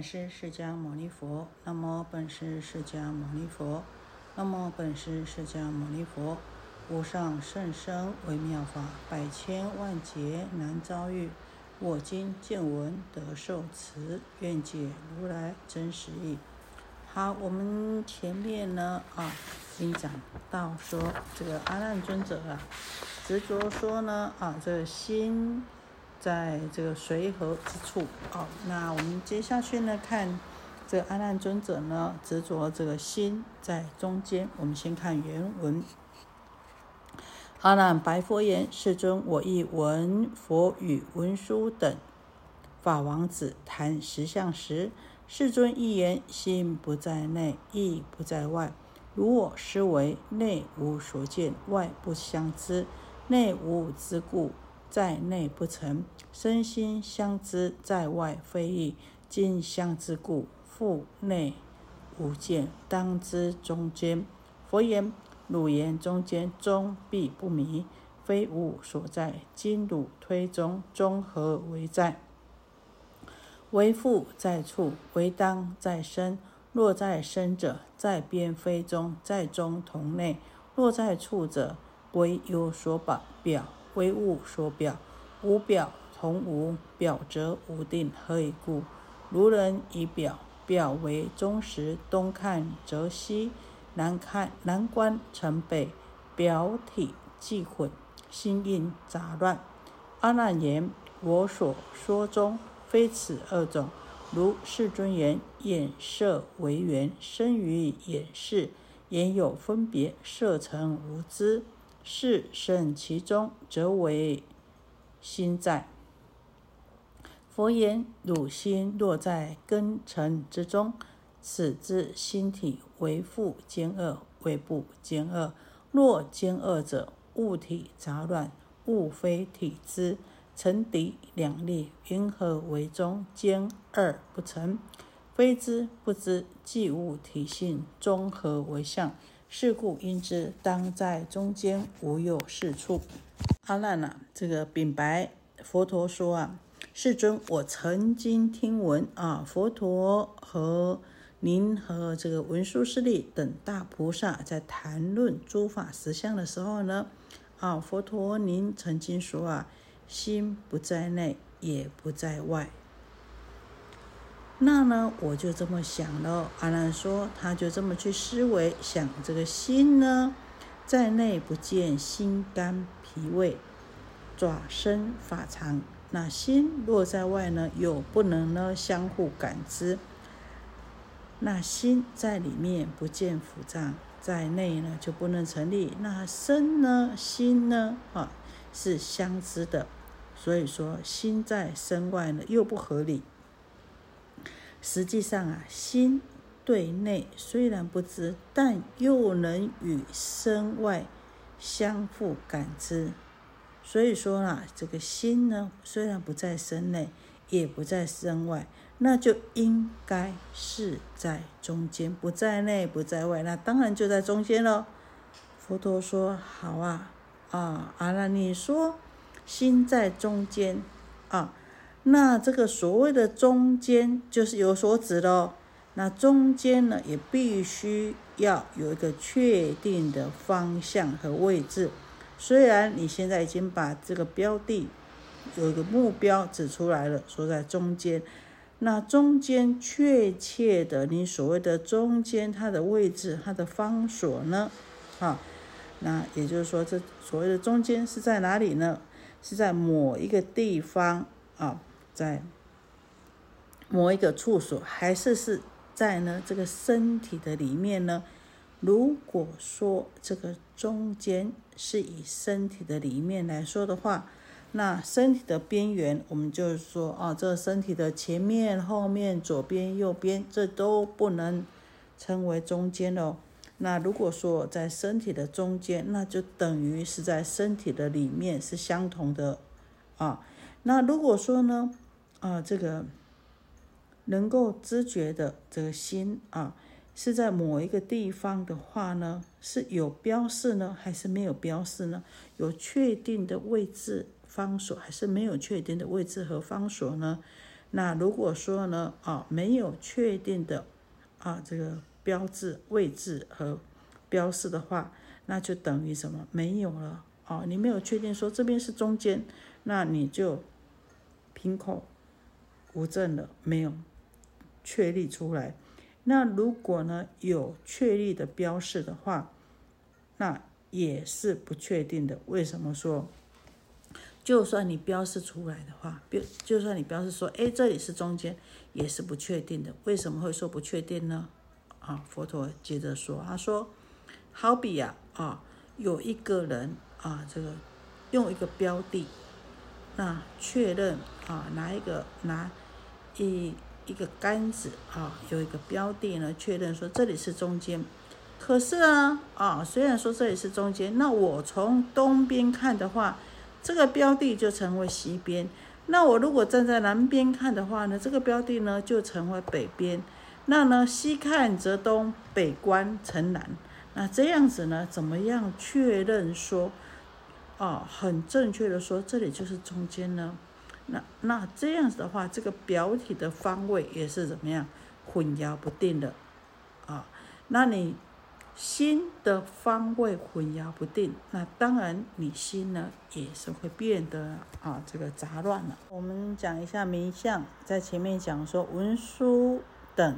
本师释迦牟尼佛，南无本师释迦牟尼佛，南无本师释迦牟尼佛。无上甚深微妙法，百千万劫难遭遇。我今见闻得受持，愿解如来真实义。好，我们前面呢啊，已经讲到说这个阿难尊者啊，执着说呢啊，这个心。在这个随和之处，哦，那我们接下去呢，看这个阿难尊者呢，执着这个心在中间。我们先看原文：阿难白佛言：“世尊，我亦闻佛与文殊等法王子谈实相时，世尊一言：心不在内，意不在外。如我思维，内无所见，外不相知，内无之故。”在内不成，身心相知；在外非异，今相之故，腹内无见，当知中间。佛言：汝言中间，中必不迷，非吾所在。今汝推中，中何为在？为父在处，为当在身。若在身者，在边非中，在中同内；若在处者，为有所表表。非物所表，无表同无表则无定。何以故？如人以表，表为中实，东看则西，南看南观成北，表体既混，心印杂乱。阿难言：我所说中，非此二种。如世尊言：眼色为缘，生于眼识，眼有分别，色成无知。是生其中，则为心在。佛言：汝心若在根尘之中，此之心体为复兼恶，为不兼恶。若兼恶者，物体杂乱，物非体之，成敌两立，云何为中？兼二不成，非之不知，即物体性，中何为相？是故应知，当在中间，无有是处。阿难啊，这个禀白佛陀说啊，世尊，我曾经听闻啊，佛陀和您和这个文殊师利等大菩萨在谈论诸法实相的时候呢，啊，佛陀您曾经说啊，心不在内，也不在外。那呢，我就这么想了。阿难说，他就这么去思维想，这个心呢，在内不见心肝脾胃爪身法肠，那心若在外呢，又不能呢相互感知。那心在里面不见腑脏，在内呢就不能成立。那身呢，心呢，啊，是相知的。所以说，心在身外呢，又不合理。实际上啊，心对内虽然不知，但又能与身外相互感知。所以说啊，这个心呢，虽然不在身内，也不在身外，那就应该是在中间，不在内，不在外，那当然就在中间喽。佛陀说：“好啊，啊，阿难，你说心在中间啊。”那这个所谓的中间就是有所指喽。那中间呢，也必须要有一个确定的方向和位置。虽然你现在已经把这个标的有一个目标指出来了，说在中间，那中间确切的你所谓的中间它的位置、它的方所呢？啊，那也就是说，这所谓的中间是在哪里呢？是在某一个地方啊。在某一个处所，还是是在呢这个身体的里面呢？如果说这个中间是以身体的里面来说的话，那身体的边缘，我们就是说啊，这身体的前面、后面、左边、右边，这都不能称为中间哦。那如果说在身体的中间，那就等于是在身体的里面是相同的啊。那如果说呢？啊，这个能够知觉的这个心啊，是在某一个地方的话呢，是有标示呢，还是没有标示呢？有确定的位置方所，还是没有确定的位置和方所呢？那如果说呢，啊，没有确定的啊这个标志位置和标示的话，那就等于什么？没有了啊！你没有确定说这边是中间，那你就凭空无证了，没有确立出来。那如果呢有确立的标示的话，那也是不确定的。为什么说？就算你标示出来的话，标就算你标示说，哎，这里是中间，也是不确定的。为什么会说不确定呢？啊，佛陀接着说，他说，好比呀，啊，有一个人啊，这个用一个标的，那确认啊，拿一个拿一一个杆子啊，有一个标的呢，确认说这里是中间。可是啊，啊，虽然说这里是中间，那我从东边看的话。这个标的就成为西边，那我如果站在南边看的话呢，这个标的呢就成为北边。那呢，西看则东，北观成南。那这样子呢，怎么样确认说，哦，很正确的说这里就是中间呢？那那这样子的话，这个表体的方位也是怎么样混淆不定的啊？那你。心的方位混淆不定，那当然你心呢也是会变得啊这个杂乱了。我们讲一下名相，在前面讲说文殊等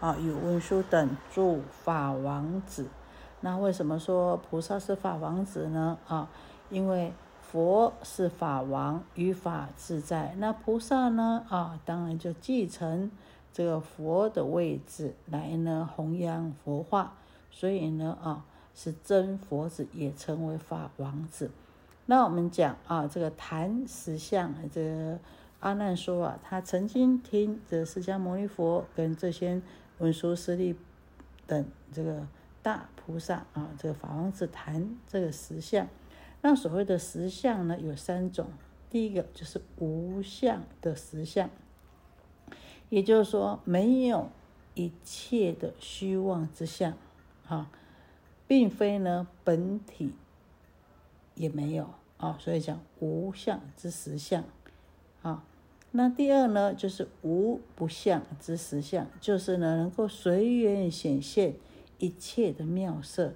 啊有文殊等住法王子，那为什么说菩萨是法王子呢？啊，因为佛是法王，于法自在，那菩萨呢啊当然就继承这个佛的位置来呢弘扬佛化。所以呢，啊，是真佛子，也称为法王子。那我们讲啊，这个谈实相，这个阿难说啊，他曾经听这释迦牟尼佛跟这些文殊师利等这个大菩萨啊，这个法王子谈这个实相。那所谓的实相呢，有三种。第一个就是无相的实相，也就是说，没有一切的虚妄之相。啊，并非呢本体也没有啊，所以讲无相之实相啊。那第二呢，就是无不相之实相，就是呢能够随缘显现一切的妙色，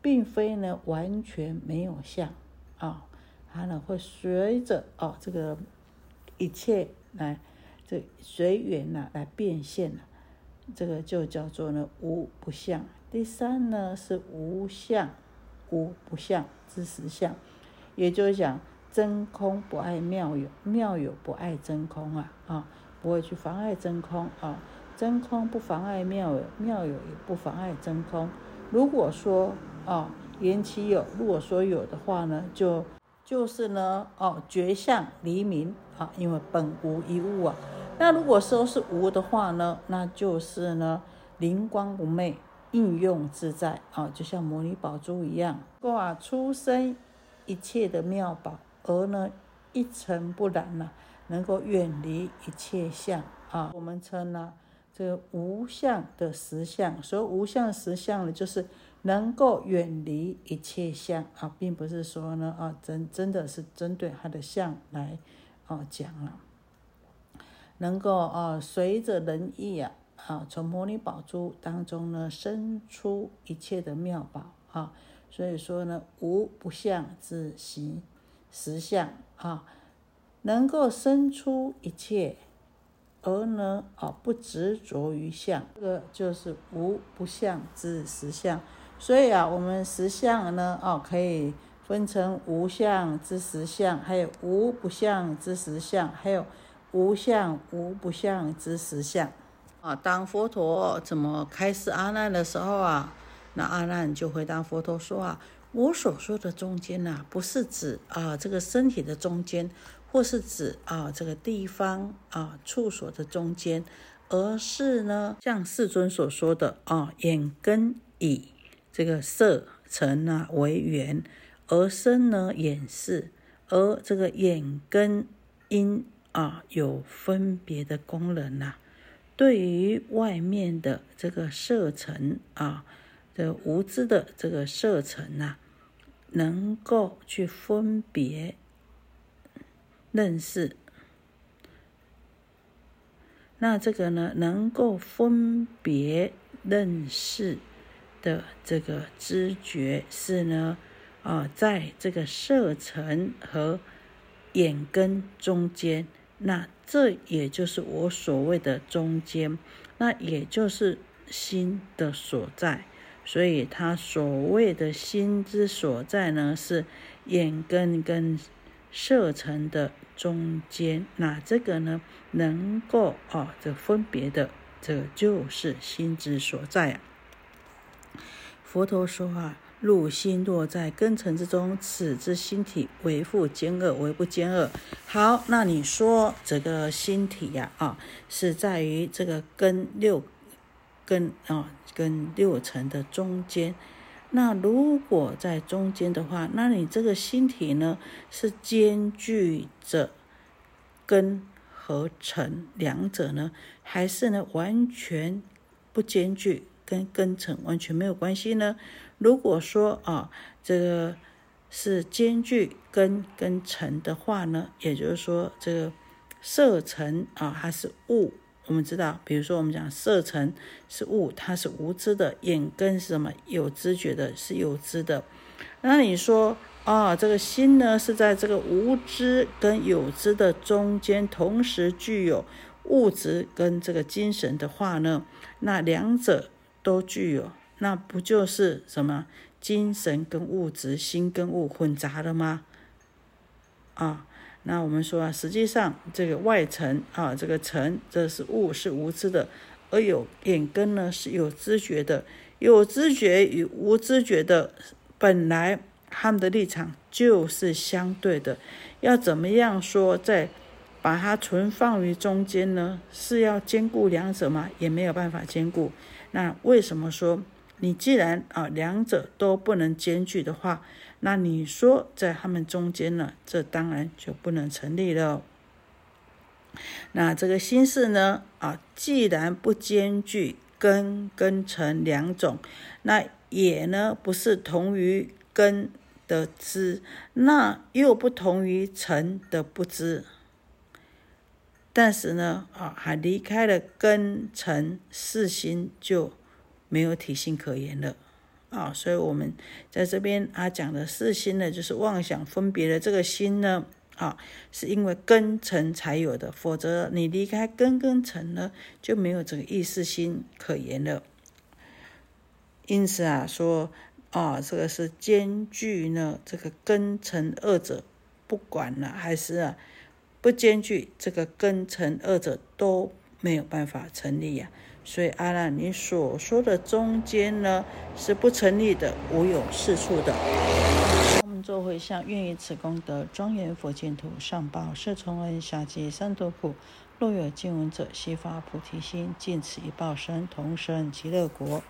并非呢完全没有相啊，它呢会随着哦这个一切来这随缘呐来变现了，这个就叫做呢无不相。第三呢是无相，无不相之实相，也就是讲真空不爱妙有，妙有不爱真空啊啊，不会去妨碍真空啊，真空不妨碍妙有，妙有也不妨碍真空。如果说啊言其有，如果说有的话呢，就就是呢哦绝相离明啊，因为本无一物啊。那如果说是无的话呢，那就是呢灵光不昧。应用自在啊，就像摩尼宝珠一样，啊出生一切的妙宝，而呢一尘不染呐，能够远离一切相啊。我们称呢这个无相的实相，所以无相实相呢，就是能够远离一切相啊，并不是说呢啊真真的是针对它的相来啊讲了，能够啊随着人意啊。啊，从摩尼宝珠当中呢，生出一切的妙宝啊，所以说呢，无不相之行实相啊，能够生出一切，而呢啊不执着于相，这个就是无不相之实相。所以啊，我们实相呢，哦，可以分成无相之实相，还有无不相之实相，还有无相无不相之实相。啊，当佛陀怎么开示阿难的时候啊，那阿难就回答佛陀说啊，我所说的中间呐，不是指啊这个身体的中间，或是指啊这个地方啊处所的中间，而是呢像世尊所说的啊，眼根以这个色尘啊为缘而生呢眼视，而这个眼根因啊有分别的功能呐。对于外面的这个色尘啊，这无知的这个色尘呐，能够去分别、认识，那这个呢，能够分别认识的这个知觉是呢，啊，在这个色尘和眼根中间，那这也就是我所谓的中间，那也就是心的所在。所以，他所谓的心之所在呢，是眼根跟色尘的中间。那这个呢，能够哦，这分别的，这就是心之所在啊。佛陀说啊，入心若在根尘之中，此之心体为复兼恶，为不兼恶。好，那你说这个心体呀，啊，是在于这个根六。根啊，跟六层的中间，那如果在中间的话，那你这个心体呢是兼具着根和尘两者呢，还是呢完全不兼具，跟根尘完全没有关系呢？如果说啊，这个是兼具根跟尘的话呢，也就是说这个色尘啊，还是物。我们知道，比如说我们讲色尘是物，它是无知的；眼根是什么？有知觉的，是有知的。那你说啊，这个心呢是在这个无知跟有知的中间，同时具有物质跟这个精神的话呢？那两者都具有，那不就是什么精神跟物质、心跟物混杂了吗？啊？那我们说啊，实际上这个外层啊，这个层这是物，是无知的；而有眼根呢，是有知觉的。有知觉与无知觉的，本来他们的立场就是相对的。要怎么样说，在把它存放于中间呢？是要兼顾两者吗？也没有办法兼顾。那为什么说你既然啊两者都不能兼具的话？那你说在他们中间呢？这当然就不能成立了。那这个心事呢？啊，既然不兼具根跟尘两种，那也呢不是同于根的知，那又不同于尘的不知。但是呢，啊，还离开了根尘四心，就没有体性可言了。啊，所以我们在这边啊讲的四心呢，就是妄想分别的这个心呢，啊，是因为根尘才有的，否则你离开根根尘呢，就没有这个意识心可言了。因此啊，说啊，这个是兼具呢，这个根尘二者不管了，还是啊不兼具这个根尘二者都没有办法成立呀。所以阿难，你所说的中间呢，是不成立的，无有是处的。我们做回向，愿以此功德，庄严佛净土，上报四重恩，下济三途苦。若有见闻者，悉发菩提心，尽此一报身，同生极乐国。